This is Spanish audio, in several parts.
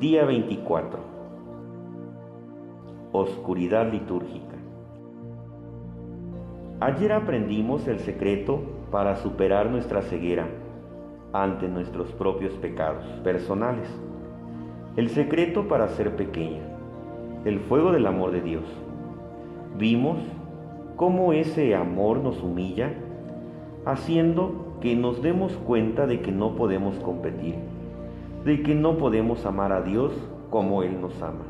Día 24. Oscuridad litúrgica. Ayer aprendimos el secreto para superar nuestra ceguera ante nuestros propios pecados personales. El secreto para ser pequeña. El fuego del amor de Dios. Vimos cómo ese amor nos humilla, haciendo que nos demos cuenta de que no podemos competir, de que no podemos amar a Dios como Él nos ama,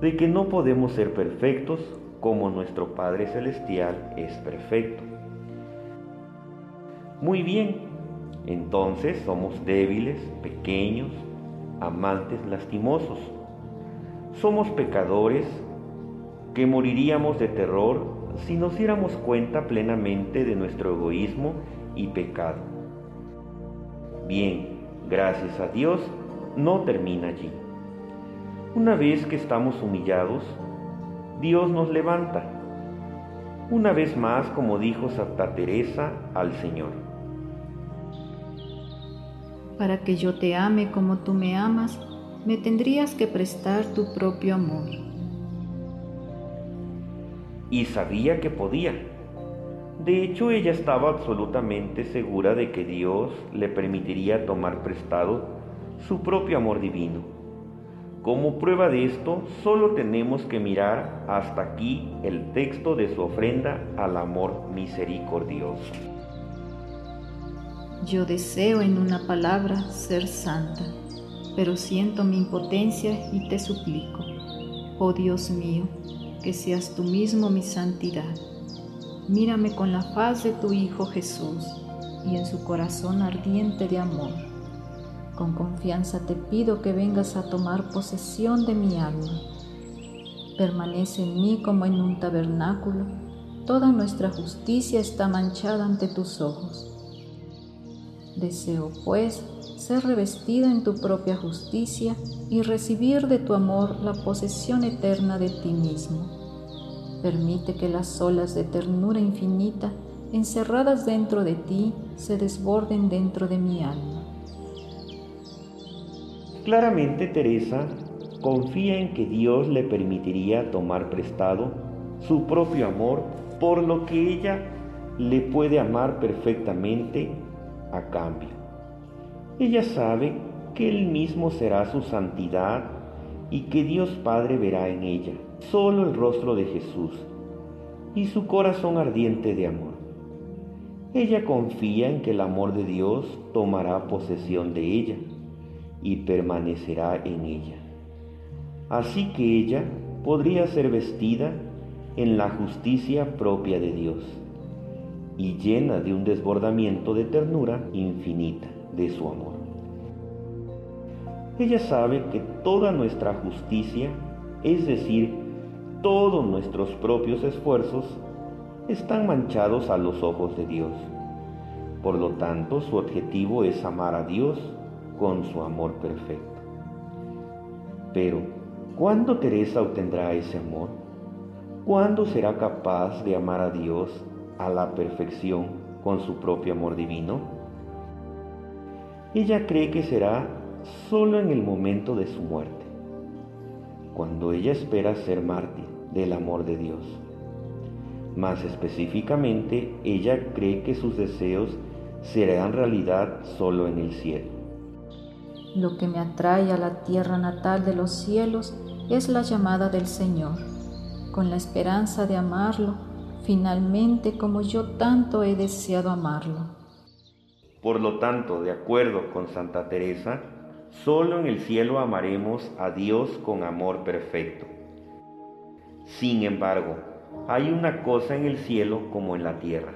de que no podemos ser perfectos como nuestro Padre Celestial es perfecto. Muy bien, entonces somos débiles, pequeños, amantes lastimosos. Somos pecadores que moriríamos de terror si nos diéramos cuenta plenamente de nuestro egoísmo y pecado. Bien, gracias a Dios, no termina allí. Una vez que estamos humillados, Dios nos levanta. Una vez más, como dijo Santa Teresa al Señor. Para que yo te ame como tú me amas, me tendrías que prestar tu propio amor. Y sabía que podía. De hecho, ella estaba absolutamente segura de que Dios le permitiría tomar prestado su propio amor divino como prueba de esto, solo tenemos que mirar hasta aquí el texto de su ofrenda al amor misericordioso. Yo deseo en una palabra ser santa, pero siento mi impotencia y te suplico, oh Dios mío, que seas tú mismo mi santidad. Mírame con la faz de tu Hijo Jesús y en su corazón ardiente de amor con confianza te pido que vengas a tomar posesión de mi alma. Permanece en mí como en un tabernáculo. Toda nuestra justicia está manchada ante tus ojos. Deseo, pues, ser revestida en tu propia justicia y recibir de tu amor la posesión eterna de ti mismo. Permite que las olas de ternura infinita encerradas dentro de ti se desborden dentro de mi alma. Claramente Teresa confía en que Dios le permitiría tomar prestado su propio amor, por lo que ella le puede amar perfectamente a cambio. Ella sabe que Él mismo será su santidad y que Dios Padre verá en ella solo el rostro de Jesús y su corazón ardiente de amor. Ella confía en que el amor de Dios tomará posesión de ella y permanecerá en ella. Así que ella podría ser vestida en la justicia propia de Dios y llena de un desbordamiento de ternura infinita de su amor. Ella sabe que toda nuestra justicia, es decir, todos nuestros propios esfuerzos, están manchados a los ojos de Dios. Por lo tanto, su objetivo es amar a Dios con su amor perfecto. Pero, ¿cuándo Teresa obtendrá ese amor? ¿Cuándo será capaz de amar a Dios a la perfección con su propio amor divino? Ella cree que será solo en el momento de su muerte, cuando ella espera ser mártir del amor de Dios. Más específicamente, ella cree que sus deseos serán realidad solo en el cielo. Lo que me atrae a la tierra natal de los cielos es la llamada del Señor, con la esperanza de amarlo finalmente como yo tanto he deseado amarlo. Por lo tanto, de acuerdo con Santa Teresa, solo en el cielo amaremos a Dios con amor perfecto. Sin embargo, hay una cosa en el cielo como en la tierra.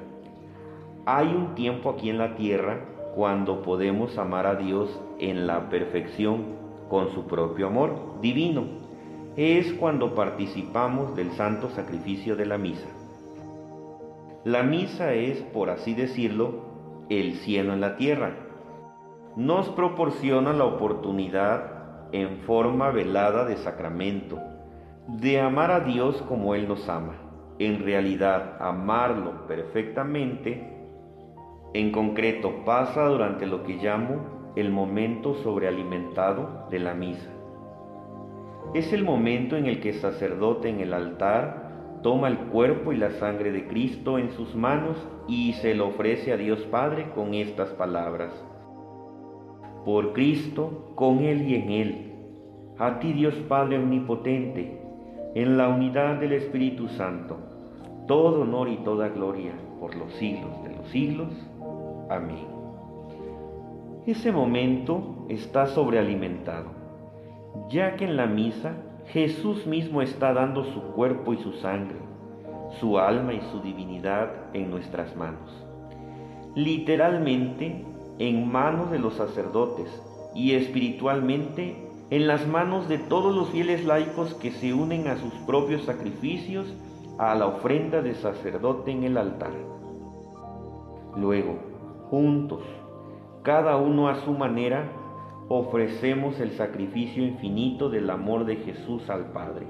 Hay un tiempo aquí en la tierra cuando podemos amar a Dios en la perfección con su propio amor divino. Es cuando participamos del santo sacrificio de la misa. La misa es, por así decirlo, el cielo en la tierra. Nos proporciona la oportunidad en forma velada de sacramento, de amar a Dios como Él nos ama. En realidad, amarlo perfectamente en concreto, pasa durante lo que llamo el momento sobrealimentado de la misa, Es el momento en el que el sacerdote en el altar toma el cuerpo y la sangre de Cristo en sus manos y se lo ofrece a Dios Padre con estas palabras. Por Cristo, con Él y en Él, a ti Dios Padre Omnipotente, en la unidad del Espíritu Santo, todo honor y toda gloria por los siglos de los siglos. Amén. Ese momento está sobrealimentado, ya que en la misa Jesús mismo está dando su cuerpo y su sangre, su alma y su divinidad en nuestras manos. Literalmente en manos de los sacerdotes y espiritualmente en las manos de todos los fieles laicos que se unen a sus propios sacrificios a la ofrenda de sacerdote en el altar. Luego, juntos, cada uno a su manera, ofrecemos el sacrificio infinito del amor de Jesús al Padre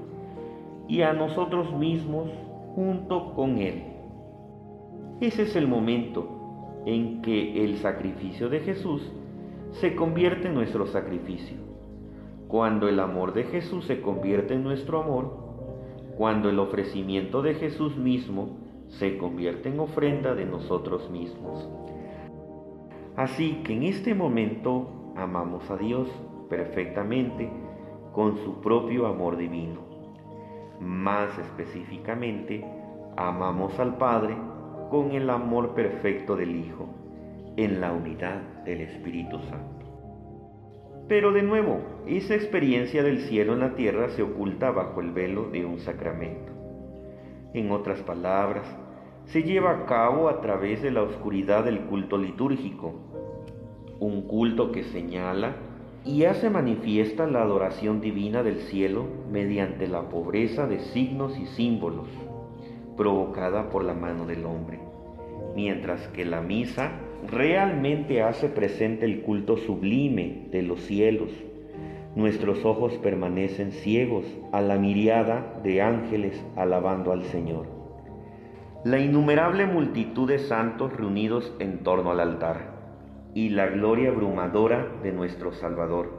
y a nosotros mismos junto con Él. Ese es el momento en que el sacrificio de Jesús se convierte en nuestro sacrificio, cuando el amor de Jesús se convierte en nuestro amor, cuando el ofrecimiento de Jesús mismo se convierte en ofrenda de nosotros mismos. Así que en este momento amamos a Dios perfectamente con su propio amor divino. Más específicamente, amamos al Padre con el amor perfecto del Hijo, en la unidad del Espíritu Santo. Pero de nuevo, esa experiencia del cielo en la tierra se oculta bajo el velo de un sacramento. En otras palabras, se lleva a cabo a través de la oscuridad del culto litúrgico, un culto que señala y hace manifiesta la adoración divina del cielo mediante la pobreza de signos y símbolos provocada por la mano del hombre, mientras que la misa realmente hace presente el culto sublime de los cielos. Nuestros ojos permanecen ciegos a la miriada de ángeles alabando al Señor. La innumerable multitud de santos reunidos en torno al altar y la gloria abrumadora de nuestro Salvador,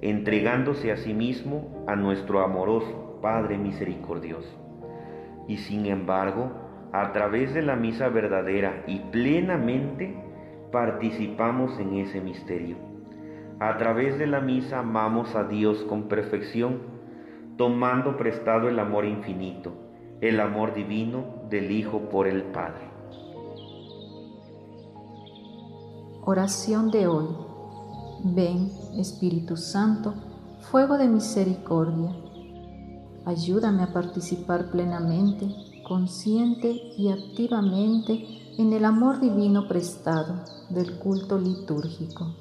entregándose a sí mismo a nuestro amoroso Padre misericordioso. Y sin embargo, a través de la misa verdadera y plenamente, participamos en ese misterio. A través de la misa amamos a Dios con perfección, tomando prestado el amor infinito, el amor divino del Hijo por el Padre. Oración de hoy. Ven, Espíritu Santo, fuego de misericordia. Ayúdame a participar plenamente, consciente y activamente en el amor divino prestado del culto litúrgico.